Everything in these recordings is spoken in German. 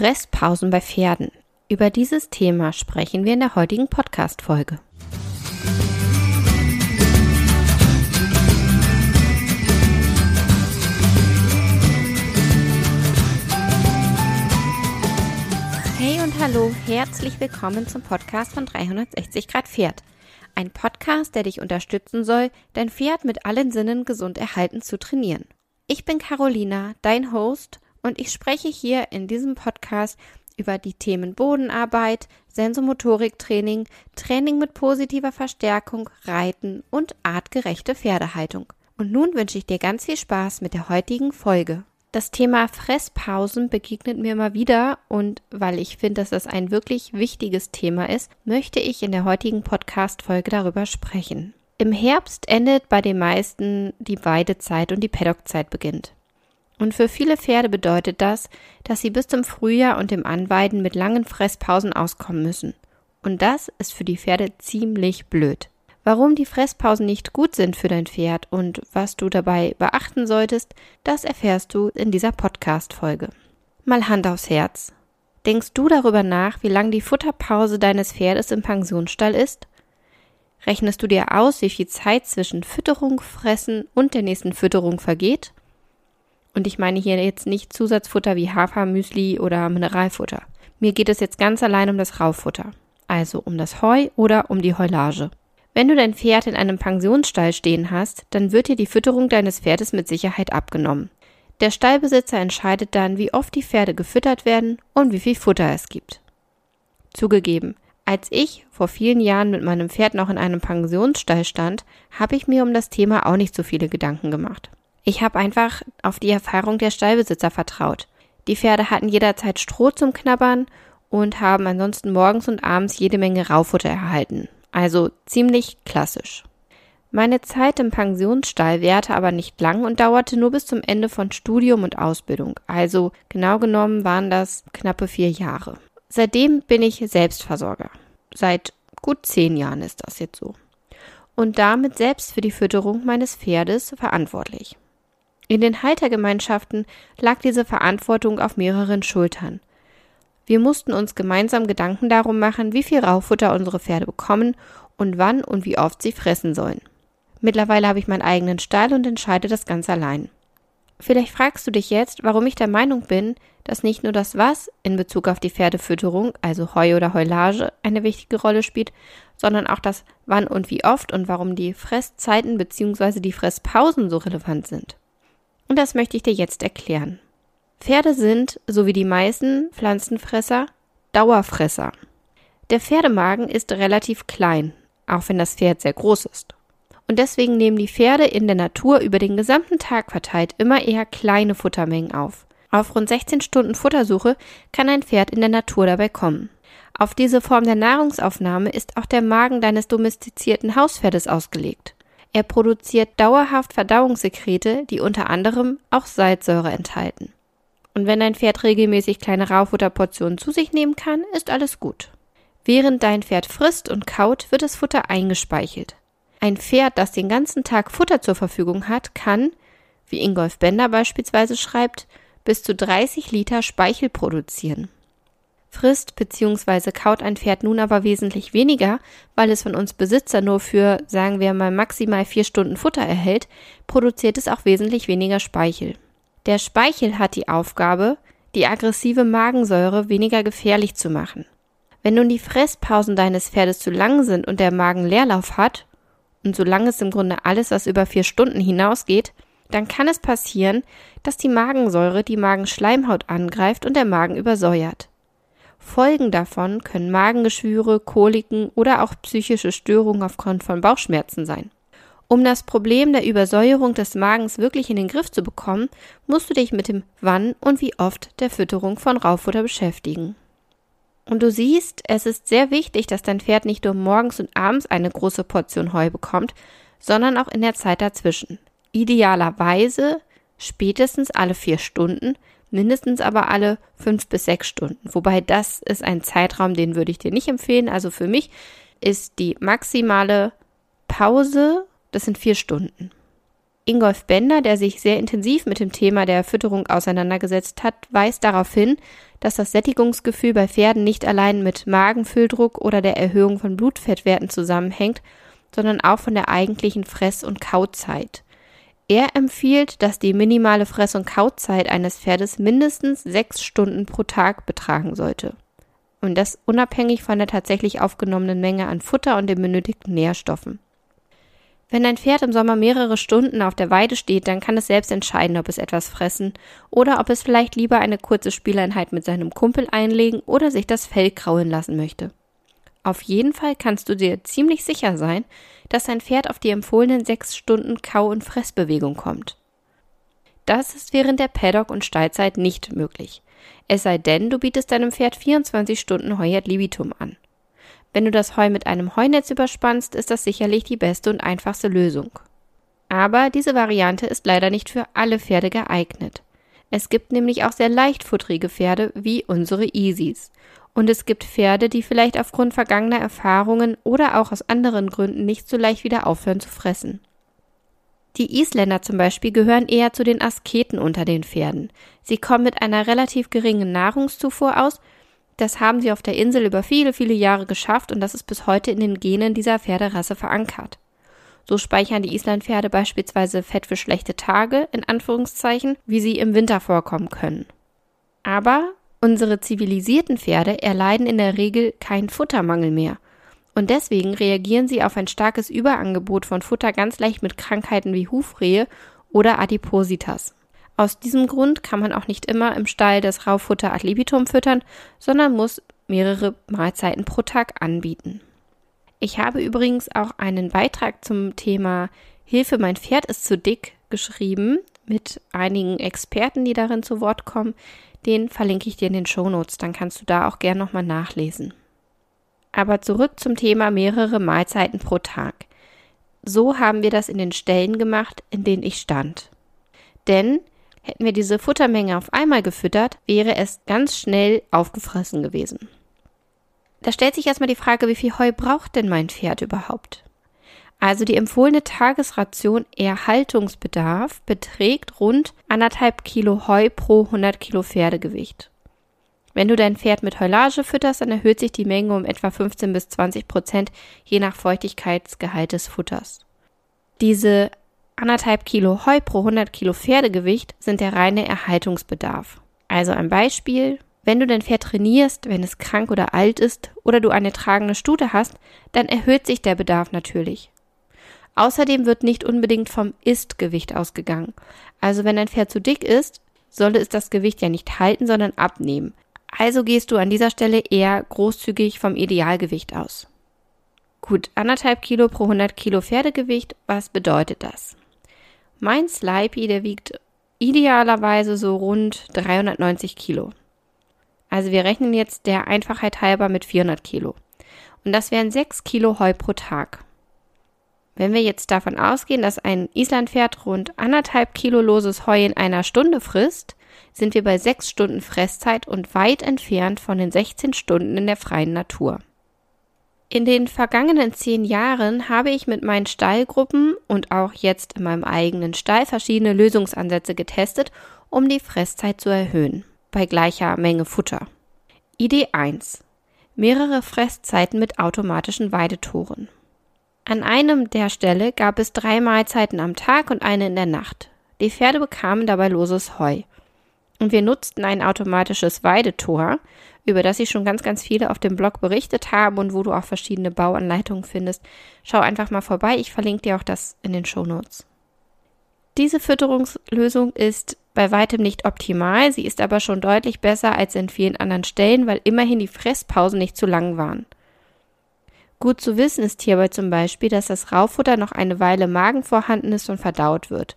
Fresspausen bei Pferden. Über dieses Thema sprechen wir in der heutigen Podcast-Folge. Hey und hallo, herzlich willkommen zum Podcast von 360 Grad Pferd. Ein Podcast, der dich unterstützen soll, dein Pferd mit allen Sinnen gesund erhalten zu trainieren. Ich bin Carolina, dein Host, und ich spreche hier in diesem Podcast über die Themen Bodenarbeit, Sensomotoriktraining, Training mit positiver Verstärkung, Reiten und artgerechte Pferdehaltung. Und nun wünsche ich dir ganz viel Spaß mit der heutigen Folge. Das Thema Fresspausen begegnet mir immer wieder und weil ich finde, dass das ein wirklich wichtiges Thema ist, möchte ich in der heutigen Podcast-Folge darüber sprechen. Im Herbst endet bei den meisten die Weidezeit und die Paddockzeit beginnt. Und für viele Pferde bedeutet das, dass sie bis zum Frühjahr und dem Anweiden mit langen Fresspausen auskommen müssen. Und das ist für die Pferde ziemlich blöd. Warum die Fresspausen nicht gut sind für dein Pferd und was du dabei beachten solltest, das erfährst du in dieser Podcast-Folge. Mal Hand aufs Herz. Denkst du darüber nach, wie lang die Futterpause deines Pferdes im Pensionsstall ist? Rechnest du dir aus, wie viel Zeit zwischen Fütterung, Fressen und der nächsten Fütterung vergeht? Und ich meine hier jetzt nicht Zusatzfutter wie Hafermüsli oder Mineralfutter. Mir geht es jetzt ganz allein um das Rauffutter. Also um das Heu oder um die Heulage. Wenn du dein Pferd in einem Pensionsstall stehen hast, dann wird dir die Fütterung deines Pferdes mit Sicherheit abgenommen. Der Stallbesitzer entscheidet dann, wie oft die Pferde gefüttert werden und wie viel Futter es gibt. Zugegeben, als ich vor vielen Jahren mit meinem Pferd noch in einem Pensionsstall stand, habe ich mir um das Thema auch nicht so viele Gedanken gemacht. Ich habe einfach auf die Erfahrung der Stallbesitzer vertraut. Die Pferde hatten jederzeit Stroh zum Knabbern und haben ansonsten morgens und abends jede Menge Raufutter erhalten. Also ziemlich klassisch. Meine Zeit im Pensionsstall währte aber nicht lang und dauerte nur bis zum Ende von Studium und Ausbildung. Also genau genommen waren das knappe vier Jahre. Seitdem bin ich Selbstversorger. Seit gut zehn Jahren ist das jetzt so. Und damit selbst für die Fütterung meines Pferdes verantwortlich. In den Haltergemeinschaften lag diese Verantwortung auf mehreren Schultern. Wir mussten uns gemeinsam Gedanken darum machen, wie viel Raufutter unsere Pferde bekommen und wann und wie oft sie fressen sollen. Mittlerweile habe ich meinen eigenen Stall und entscheide das ganz allein. Vielleicht fragst du dich jetzt, warum ich der Meinung bin, dass nicht nur das Was in Bezug auf die Pferdefütterung, also Heu oder Heulage, eine wichtige Rolle spielt, sondern auch das Wann und wie oft und warum die Fresszeiten bzw. die Fresspausen so relevant sind. Und das möchte ich dir jetzt erklären. Pferde sind, so wie die meisten Pflanzenfresser, Dauerfresser. Der Pferdemagen ist relativ klein, auch wenn das Pferd sehr groß ist. Und deswegen nehmen die Pferde in der Natur über den gesamten Tag verteilt immer eher kleine Futtermengen auf. Auf rund 16 Stunden Futtersuche kann ein Pferd in der Natur dabei kommen. Auf diese Form der Nahrungsaufnahme ist auch der Magen deines domestizierten Hauspferdes ausgelegt. Er produziert dauerhaft Verdauungssekrete, die unter anderem auch Salzsäure enthalten. Und wenn dein Pferd regelmäßig kleine Raufutterportionen zu sich nehmen kann, ist alles gut. Während dein Pferd frisst und kaut, wird das Futter eingespeichelt. Ein Pferd, das den ganzen Tag Futter zur Verfügung hat, kann, wie Ingolf Bender beispielsweise schreibt, bis zu 30 Liter Speichel produzieren. Frisst bzw. kaut ein Pferd nun aber wesentlich weniger, weil es von uns Besitzer nur für, sagen wir mal, maximal vier Stunden Futter erhält, produziert es auch wesentlich weniger Speichel. Der Speichel hat die Aufgabe, die aggressive Magensäure weniger gefährlich zu machen. Wenn nun die Fresspausen deines Pferdes zu lang sind und der Magen Leerlauf hat, und solange es im Grunde alles, was über vier Stunden hinausgeht, dann kann es passieren, dass die Magensäure die Magenschleimhaut angreift und der Magen übersäuert. Folgen davon können Magengeschwüre, Koliken oder auch psychische Störungen aufgrund von Bauchschmerzen sein. Um das Problem der Übersäuerung des Magens wirklich in den Griff zu bekommen, musst du dich mit dem Wann und wie oft der Fütterung von Raufutter beschäftigen. Und du siehst, es ist sehr wichtig, dass dein Pferd nicht nur morgens und abends eine große Portion Heu bekommt, sondern auch in der Zeit dazwischen. Idealerweise spätestens alle vier Stunden, mindestens aber alle fünf bis sechs Stunden. Wobei das ist ein Zeitraum, den würde ich dir nicht empfehlen. Also für mich ist die maximale Pause, das sind vier Stunden. Ingolf Bender, der sich sehr intensiv mit dem Thema der Fütterung auseinandergesetzt hat, weist darauf hin, dass das Sättigungsgefühl bei Pferden nicht allein mit Magenfülldruck oder der Erhöhung von Blutfettwerten zusammenhängt, sondern auch von der eigentlichen Fress- und Kauzeit. Er empfiehlt, dass die minimale Fress- und Kauzeit eines Pferdes mindestens sechs Stunden pro Tag betragen sollte. Und das unabhängig von der tatsächlich aufgenommenen Menge an Futter und den benötigten Nährstoffen. Wenn ein Pferd im Sommer mehrere Stunden auf der Weide steht, dann kann es selbst entscheiden, ob es etwas fressen oder ob es vielleicht lieber eine kurze Spieleinheit mit seinem Kumpel einlegen oder sich das Fell kraulen lassen möchte. Auf jeden Fall kannst du dir ziemlich sicher sein, dass dein Pferd auf die empfohlenen sechs Stunden Kau- und Fressbewegung kommt. Das ist während der Paddock- und Stallzeit nicht möglich. Es sei denn, du bietest deinem Pferd 24 Stunden Heu ad libitum an. Wenn du das Heu mit einem Heunetz überspannst, ist das sicherlich die beste und einfachste Lösung. Aber diese Variante ist leider nicht für alle Pferde geeignet. Es gibt nämlich auch sehr leichtfutterige Pferde wie unsere Easies. Und es gibt Pferde, die vielleicht aufgrund vergangener Erfahrungen oder auch aus anderen Gründen nicht so leicht wieder aufhören zu fressen. Die Isländer zum Beispiel gehören eher zu den Asketen unter den Pferden. Sie kommen mit einer relativ geringen Nahrungszufuhr aus das haben sie auf der Insel über viele, viele Jahre geschafft und das ist bis heute in den Genen dieser Pferderasse verankert. So speichern die Islandpferde beispielsweise Fett für schlechte Tage, in Anführungszeichen, wie sie im Winter vorkommen können. Aber unsere zivilisierten Pferde erleiden in der Regel keinen Futtermangel mehr. Und deswegen reagieren sie auf ein starkes Überangebot von Futter ganz leicht mit Krankheiten wie Hufrehe oder Adipositas. Aus diesem Grund kann man auch nicht immer im Stall das Raufutter ad libitum füttern, sondern muss mehrere Mahlzeiten pro Tag anbieten. Ich habe übrigens auch einen Beitrag zum Thema Hilfe, mein Pferd ist zu dick geschrieben mit einigen Experten, die darin zu Wort kommen. Den verlinke ich dir in den Shownotes, dann kannst du da auch gern nochmal nachlesen. Aber zurück zum Thema mehrere Mahlzeiten pro Tag. So haben wir das in den Stellen gemacht, in denen ich stand. Denn Hätten wir diese Futtermenge auf einmal gefüttert, wäre es ganz schnell aufgefressen gewesen. Da stellt sich erstmal die Frage, wie viel Heu braucht denn mein Pferd überhaupt? Also die empfohlene Tagesration Erhaltungsbedarf beträgt rund anderthalb Kilo Heu pro 100 Kilo Pferdegewicht. Wenn du dein Pferd mit Heulage fütterst, dann erhöht sich die Menge um etwa 15 bis 20 Prozent je nach Feuchtigkeitsgehalt des Futters. Diese anderthalb Kilo Heu pro 100 Kilo Pferdegewicht sind der reine Erhaltungsbedarf. Also ein Beispiel, wenn du dein Pferd trainierst, wenn es krank oder alt ist oder du eine tragende Stute hast, dann erhöht sich der Bedarf natürlich. Außerdem wird nicht unbedingt vom Ist-Gewicht ausgegangen. Also wenn dein Pferd zu dick ist, solle es das Gewicht ja nicht halten, sondern abnehmen. Also gehst du an dieser Stelle eher großzügig vom Idealgewicht aus. Gut, anderthalb Kilo pro 100 Kilo Pferdegewicht, was bedeutet das? Mein Slipey, der wiegt idealerweise so rund 390 Kilo. Also wir rechnen jetzt der Einfachheit halber mit 400 Kilo. Und das wären 6 Kilo Heu pro Tag. Wenn wir jetzt davon ausgehen, dass ein Islandpferd rund anderthalb Kilo loses Heu in einer Stunde frisst, sind wir bei 6 Stunden Fresszeit und weit entfernt von den 16 Stunden in der freien Natur. In den vergangenen zehn Jahren habe ich mit meinen Stallgruppen und auch jetzt in meinem eigenen Stall verschiedene Lösungsansätze getestet, um die Fresszeit zu erhöhen, bei gleicher Menge Futter. Idee 1. Mehrere Fresszeiten mit automatischen Weidetoren. An einem der Stelle gab es drei Mahlzeiten am Tag und eine in der Nacht. Die Pferde bekamen dabei loses Heu. Und wir nutzten ein automatisches Weidetor, über das ich schon ganz, ganz viele auf dem Blog berichtet habe und wo du auch verschiedene Bauanleitungen findest. Schau einfach mal vorbei. Ich verlinke dir auch das in den Show Notes. Diese Fütterungslösung ist bei weitem nicht optimal, sie ist aber schon deutlich besser als in vielen anderen Stellen, weil immerhin die Fresspausen nicht zu lang waren. Gut zu wissen ist hierbei zum Beispiel, dass das Raufutter noch eine Weile Magen vorhanden ist und verdaut wird.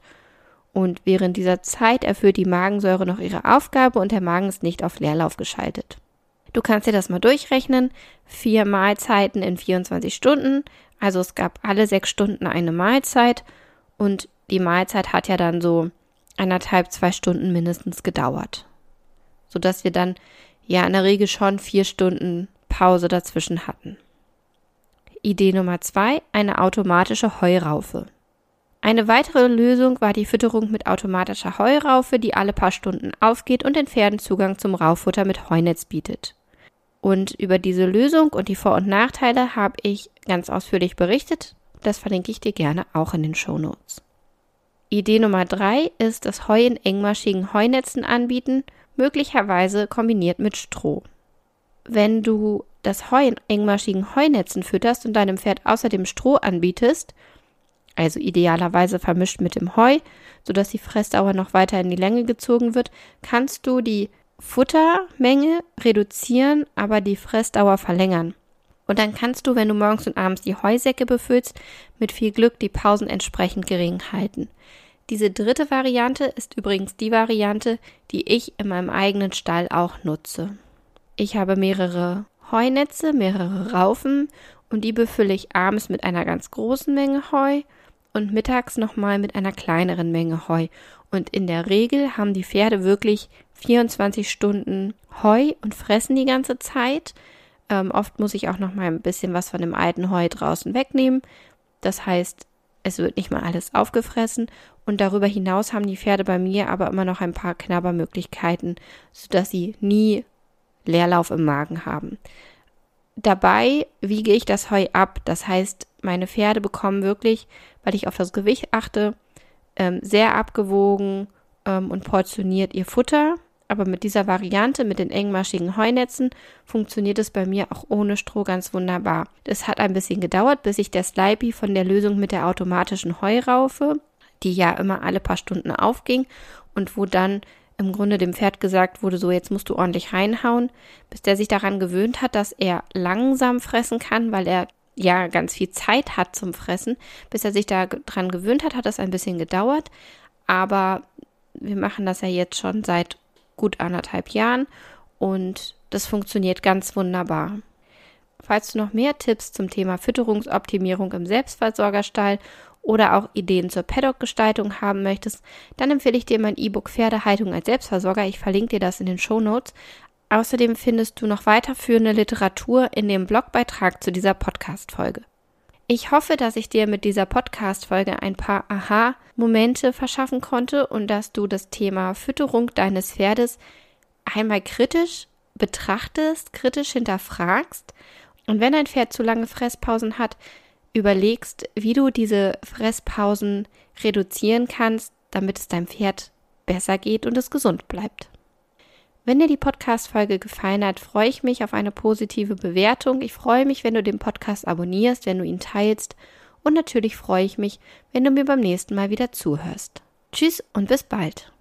Und während dieser Zeit erfüllt die Magensäure noch ihre Aufgabe und der Magen ist nicht auf Leerlauf geschaltet. Du kannst dir das mal durchrechnen. Vier Mahlzeiten in 24 Stunden. Also es gab alle sechs Stunden eine Mahlzeit und die Mahlzeit hat ja dann so anderthalb, zwei Stunden mindestens gedauert. Sodass wir dann ja in der Regel schon vier Stunden Pause dazwischen hatten. Idee Nummer zwei, eine automatische Heuraufe. Eine weitere Lösung war die Fütterung mit automatischer Heuraufe, die alle paar Stunden aufgeht und den Pferden Zugang zum Raufutter mit Heunetz bietet. Und über diese Lösung und die Vor- und Nachteile habe ich ganz ausführlich berichtet. Das verlinke ich dir gerne auch in den Show Notes. Idee Nummer drei ist das Heu in engmaschigen Heunetzen anbieten, möglicherweise kombiniert mit Stroh. Wenn du das Heu in engmaschigen Heunetzen fütterst und deinem Pferd außerdem Stroh anbietest, also idealerweise vermischt mit dem Heu, sodass die Fressdauer noch weiter in die Länge gezogen wird, kannst du die Futtermenge reduzieren, aber die Fressdauer verlängern. Und dann kannst du, wenn du morgens und abends die Heusäcke befüllst, mit viel Glück die Pausen entsprechend gering halten. Diese dritte Variante ist übrigens die Variante, die ich in meinem eigenen Stall auch nutze. Ich habe mehrere Heunetze, mehrere Raufen und die befülle ich abends mit einer ganz großen Menge Heu und mittags nochmal mit einer kleineren Menge Heu. Und in der Regel haben die Pferde wirklich 24 Stunden Heu und fressen die ganze Zeit. Ähm, oft muss ich auch nochmal ein bisschen was von dem alten Heu draußen wegnehmen. Das heißt, es wird nicht mal alles aufgefressen. Und darüber hinaus haben die Pferde bei mir aber immer noch ein paar Knabbermöglichkeiten, sodass sie nie Leerlauf im Magen haben. Dabei wiege ich das Heu ab. Das heißt, meine Pferde bekommen wirklich, weil ich auf das Gewicht achte, ähm, sehr abgewogen ähm, und portioniert ihr Futter. Aber mit dieser Variante, mit den engmaschigen Heunetzen, funktioniert es bei mir auch ohne Stroh ganz wunderbar. Es hat ein bisschen gedauert, bis ich der Slipey von der Lösung mit der automatischen Heuraufe, die ja immer alle paar Stunden aufging und wo dann im Grunde dem Pferd gesagt wurde, so jetzt musst du ordentlich reinhauen, bis der sich daran gewöhnt hat, dass er langsam fressen kann, weil er ja ganz viel Zeit hat zum Fressen. Bis er sich daran gewöhnt hat, hat das ein bisschen gedauert. Aber wir machen das ja jetzt schon seit gut anderthalb Jahren und das funktioniert ganz wunderbar. Falls du noch mehr Tipps zum Thema Fütterungsoptimierung im Selbstversorgerstall oder auch Ideen zur Paddock-Gestaltung haben möchtest, dann empfehle ich dir mein E-Book Pferdehaltung als Selbstversorger. Ich verlinke dir das in den Show Notes. Außerdem findest du noch weiterführende Literatur in dem Blogbeitrag zu dieser Podcast-Folge. Ich hoffe, dass ich dir mit dieser Podcast-Folge ein paar Aha-Momente verschaffen konnte und dass du das Thema Fütterung deines Pferdes einmal kritisch betrachtest, kritisch hinterfragst und wenn ein Pferd zu lange Fresspausen hat, überlegst, wie du diese Fresspausen reduzieren kannst, damit es deinem Pferd besser geht und es gesund bleibt. Wenn dir die Podcast-Folge gefallen hat, freue ich mich auf eine positive Bewertung. Ich freue mich, wenn du den Podcast abonnierst, wenn du ihn teilst. Und natürlich freue ich mich, wenn du mir beim nächsten Mal wieder zuhörst. Tschüss und bis bald.